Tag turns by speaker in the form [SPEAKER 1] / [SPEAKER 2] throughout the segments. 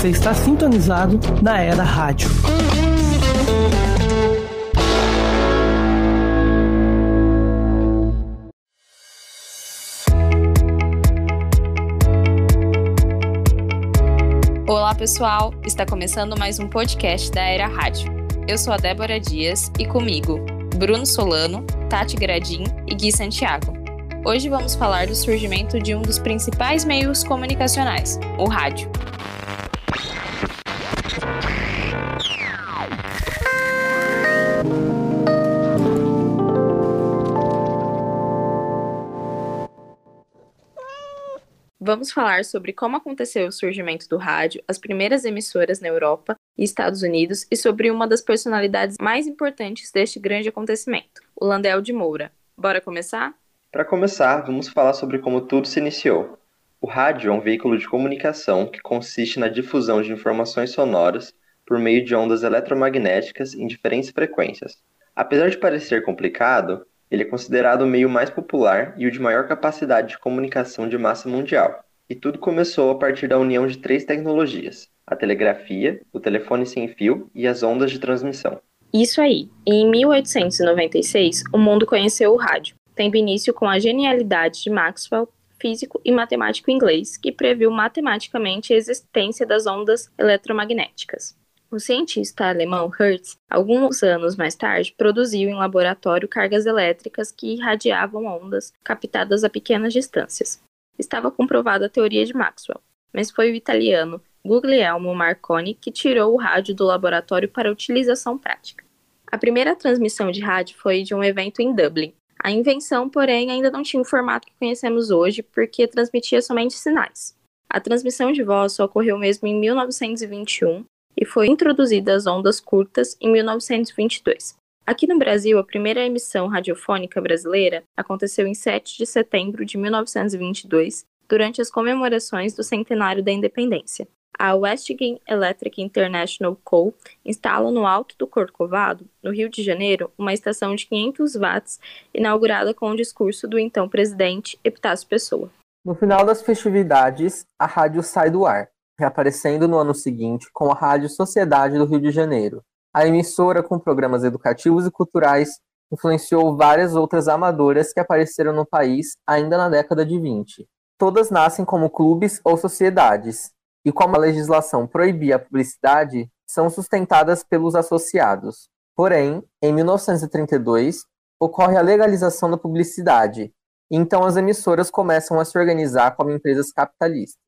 [SPEAKER 1] Você está sintonizado na Era Rádio.
[SPEAKER 2] Olá, pessoal! Está começando mais um podcast da Era Rádio. Eu sou a Débora Dias e comigo, Bruno Solano, Tati Gradim e Gui Santiago. Hoje vamos falar do surgimento de um dos principais meios comunicacionais, o rádio. Vamos falar sobre como aconteceu o surgimento do rádio, as primeiras emissoras na Europa e Estados Unidos e sobre uma das personalidades mais importantes deste grande acontecimento, o Landel de Moura. Bora começar?
[SPEAKER 3] Para começar, vamos falar sobre como tudo se iniciou. O rádio é um veículo de comunicação que consiste na difusão de informações sonoras por meio de ondas eletromagnéticas em diferentes frequências. Apesar de parecer complicado, ele é considerado o meio mais popular e o de maior capacidade de comunicação de massa mundial. E tudo começou a partir da união de três tecnologias: a telegrafia, o telefone sem fio e as ondas de transmissão.
[SPEAKER 2] Isso aí. Em 1896, o mundo conheceu o rádio tendo início com a genialidade de Maxwell, físico e matemático inglês, que previu matematicamente a existência das ondas eletromagnéticas. O cientista alemão Hertz, alguns anos mais tarde, produziu em laboratório cargas elétricas que irradiavam ondas captadas a pequenas distâncias. Estava comprovada a teoria de Maxwell, mas foi o italiano Guglielmo Marconi que tirou o rádio do laboratório para utilização prática. A primeira transmissão de rádio foi de um evento em Dublin, a invenção, porém, ainda não tinha o formato que conhecemos hoje, porque transmitia somente sinais. A transmissão de voz só ocorreu mesmo em 1921 e foi introduzida as ondas curtas em 1922. Aqui no Brasil, a primeira emissão radiofônica brasileira aconteceu em 7 de setembro de 1922, durante as comemorações do centenário da independência a Westgate Electric International Co. instala no Alto do Corcovado, no Rio de Janeiro, uma estação de 500 watts, inaugurada com o discurso do então presidente Epitácio Pessoa.
[SPEAKER 4] No final das festividades, a rádio sai do ar, reaparecendo no ano seguinte com a Rádio Sociedade do Rio de Janeiro. A emissora, com programas educativos e culturais, influenciou várias outras amadoras que apareceram no país ainda na década de 20. Todas nascem como clubes ou sociedades, e como a legislação proibia a publicidade, são sustentadas pelos associados. Porém, em 1932, ocorre a legalização da publicidade, e então as emissoras começam a se organizar como empresas capitalistas.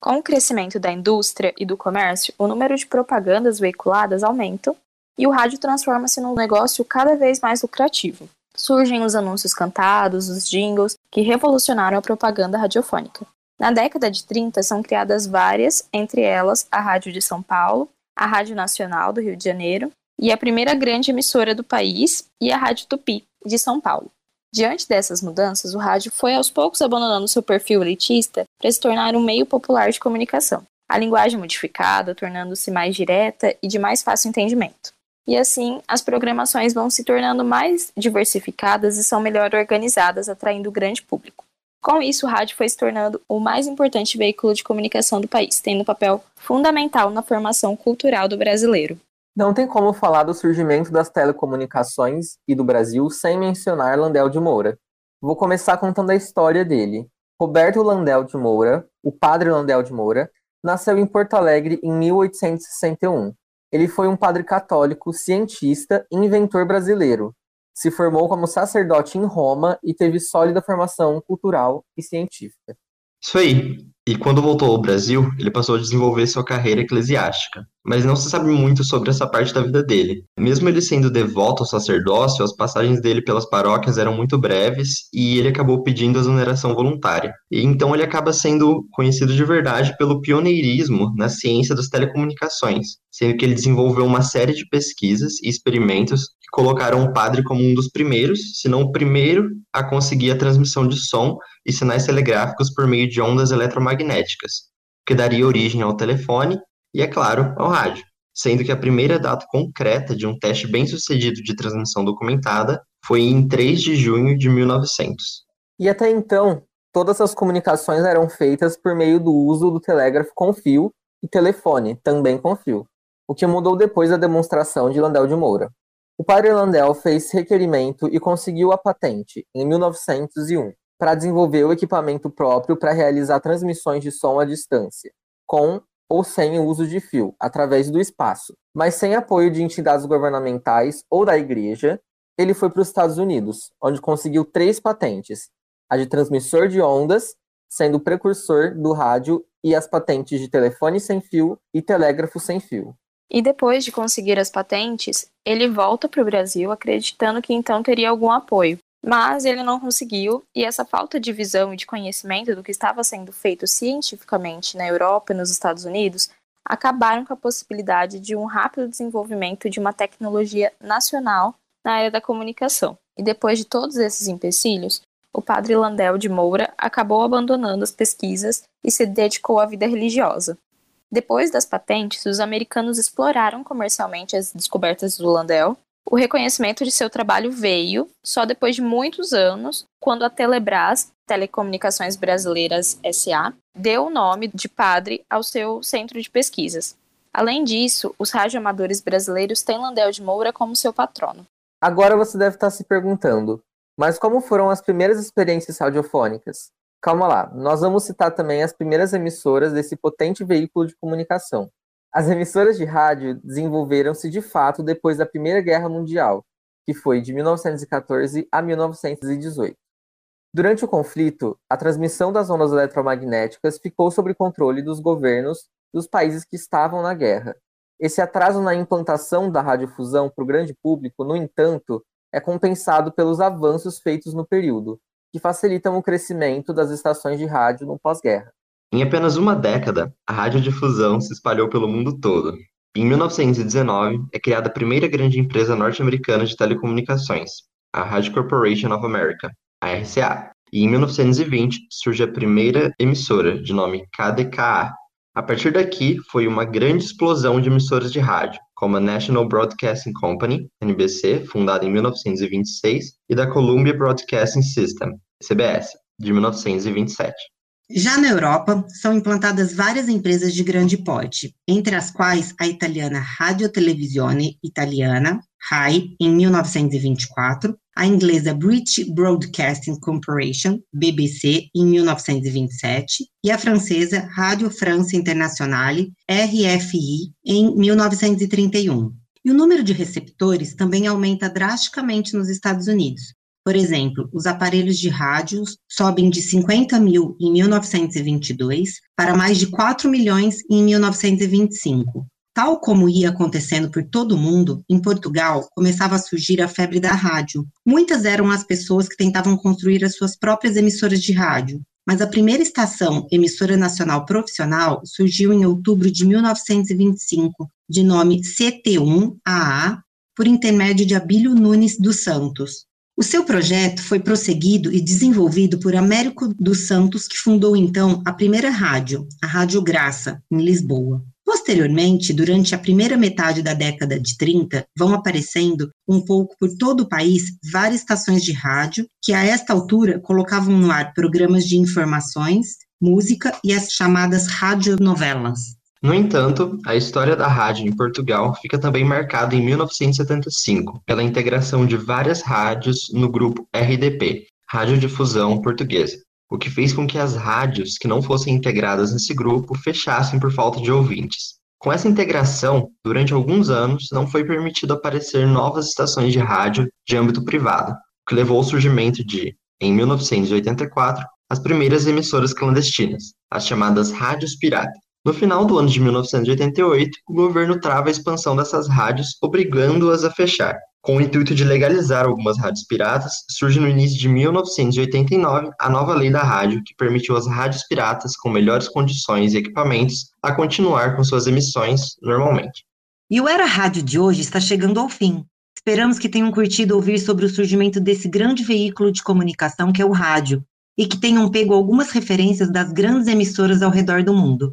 [SPEAKER 2] Com o crescimento da indústria e do comércio, o número de propagandas veiculadas aumenta e o rádio transforma-se num negócio cada vez mais lucrativo. Surgem os anúncios cantados, os jingles, que revolucionaram a propaganda radiofônica. Na década de 30, são criadas várias, entre elas a Rádio de São Paulo, a Rádio Nacional do Rio de Janeiro e a primeira grande emissora do país e a Rádio Tupi, de São Paulo. Diante dessas mudanças, o rádio foi aos poucos abandonando seu perfil elitista para se tornar um meio popular de comunicação. A linguagem modificada, tornando-se mais direta e de mais fácil entendimento. E assim, as programações vão se tornando mais diversificadas e são melhor organizadas, atraindo o grande público. Com isso, o rádio foi se tornando o mais importante veículo de comunicação do país, tendo um papel fundamental na formação cultural do brasileiro.
[SPEAKER 4] Não tem como falar do surgimento das telecomunicações e do Brasil sem mencionar Landel de Moura. Vou começar contando a história dele. Roberto Landel de Moura, o padre Landel de Moura, nasceu em Porto Alegre em 1861. Ele foi um padre católico, cientista e inventor brasileiro, se formou como sacerdote em Roma e teve sólida formação cultural e científica.
[SPEAKER 3] Isso aí. E quando voltou ao Brasil, ele passou a desenvolver sua carreira eclesiástica. Mas não se sabe muito sobre essa parte da vida dele. Mesmo ele sendo devoto ao sacerdócio, as passagens dele pelas paróquias eram muito breves e ele acabou pedindo exoneração voluntária. E então ele acaba sendo conhecido de verdade pelo pioneirismo na ciência das telecomunicações, sendo que ele desenvolveu uma série de pesquisas e experimentos que colocaram o padre como um dos primeiros, se não o primeiro, a conseguir a transmissão de som e sinais telegráficos por meio de ondas eletromagnéticas, que daria origem ao telefone e, é claro, ao rádio, sendo que a primeira data concreta de um teste bem-sucedido de transmissão documentada foi em 3 de junho de 1900.
[SPEAKER 4] E até então, todas as comunicações eram feitas por meio do uso do telégrafo com fio e telefone, também com fio, o que mudou depois da demonstração de Landel de Moura. O padre Landel fez requerimento e conseguiu a patente em 1901 para desenvolver o equipamento próprio para realizar transmissões de som à distância, com ou sem o uso de fio, através do espaço, mas sem apoio de entidades governamentais ou da igreja, ele foi para os Estados Unidos, onde conseguiu três patentes: a de transmissor de ondas, sendo o precursor do rádio, e as patentes de telefone sem fio e telégrafo sem fio.
[SPEAKER 2] E depois de conseguir as patentes, ele volta para o Brasil acreditando que então teria algum apoio. Mas ele não conseguiu, e essa falta de visão e de conhecimento do que estava sendo feito cientificamente na Europa e nos Estados Unidos acabaram com a possibilidade de um rápido desenvolvimento de uma tecnologia nacional na área da comunicação. E depois de todos esses empecilhos, o padre Landel de Moura acabou abandonando as pesquisas e se dedicou à vida religiosa. Depois das patentes, os americanos exploraram comercialmente as descobertas do Landel. O reconhecimento de seu trabalho veio só depois de muitos anos, quando a Telebrás, Telecomunicações Brasileiras SA, deu o nome de padre ao seu centro de pesquisas. Além disso, os radioamadores brasileiros têm Landel de Moura como seu patrono.
[SPEAKER 4] Agora você deve estar se perguntando, mas como foram as primeiras experiências radiofônicas? Calma lá, nós vamos citar também as primeiras emissoras desse potente veículo de comunicação. As emissoras de rádio desenvolveram-se de fato depois da Primeira Guerra Mundial, que foi de 1914 a 1918. Durante o conflito, a transmissão das ondas eletromagnéticas ficou sob controle dos governos dos países que estavam na guerra, esse atraso na implantação da radiodifusão para o grande público, no entanto, é compensado pelos avanços feitos no período, que facilitam o crescimento das estações de rádio no pós-guerra.
[SPEAKER 3] Em apenas uma década, a radiodifusão se espalhou pelo mundo todo. Em 1919, é criada a primeira grande empresa norte-americana de telecomunicações, a Radio Corporation of America, a RCA. E em 1920 surge a primeira emissora, de nome KDKA, a partir daqui, foi uma grande explosão de emissoras de rádio, como a National Broadcasting Company, NBC, fundada em 1926, e da Columbia Broadcasting System, CBS, de 1927.
[SPEAKER 5] Já na Europa, são implantadas várias empresas de grande porte, entre as quais a italiana Radio Televisione Italiana, RAI, em 1924, a inglesa British Broadcasting Corporation, BBC, em 1927, e a francesa Radio France Internationale, RFI, em 1931. E o número de receptores também aumenta drasticamente nos Estados Unidos. Por exemplo, os aparelhos de rádios sobem de 50 mil em 1922 para mais de 4 milhões em 1925. Tal como ia acontecendo por todo o mundo, em Portugal começava a surgir a febre da rádio. Muitas eram as pessoas que tentavam construir as suas próprias emissoras de rádio, mas a primeira estação emissora nacional profissional surgiu em outubro de 1925, de nome CT1AA, por intermédio de Abílio Nunes dos Santos. O seu projeto foi prosseguido e desenvolvido por Américo dos Santos, que fundou então a primeira rádio, a Rádio Graça, em Lisboa. Posteriormente, durante a primeira metade da década de 30, vão aparecendo um pouco por todo o país várias estações de rádio que, a esta altura, colocavam no ar programas de informações, música e as chamadas radionovelas.
[SPEAKER 3] No entanto, a história da rádio em Portugal fica também marcada em 1975 pela integração de várias rádios no grupo RDP, Radiodifusão Portuguesa, o que fez com que as rádios que não fossem integradas nesse grupo fechassem por falta de ouvintes. Com essa integração, durante alguns anos não foi permitido aparecer novas estações de rádio de âmbito privado, o que levou ao surgimento de, em 1984, as primeiras emissoras clandestinas, as chamadas rádios pirata. No final do ano de 1988, o governo trava a expansão dessas rádios, obrigando-as a fechar, com o intuito de legalizar algumas rádios piratas, surge no início de 1989 a nova lei da rádio, que permitiu às rádios piratas com melhores condições e equipamentos a continuar com suas emissões normalmente.
[SPEAKER 5] E o Era Rádio de hoje está chegando ao fim. Esperamos que tenham curtido ouvir sobre o surgimento desse grande veículo de comunicação que é o rádio, e que tenham pego algumas referências das grandes emissoras ao redor do mundo.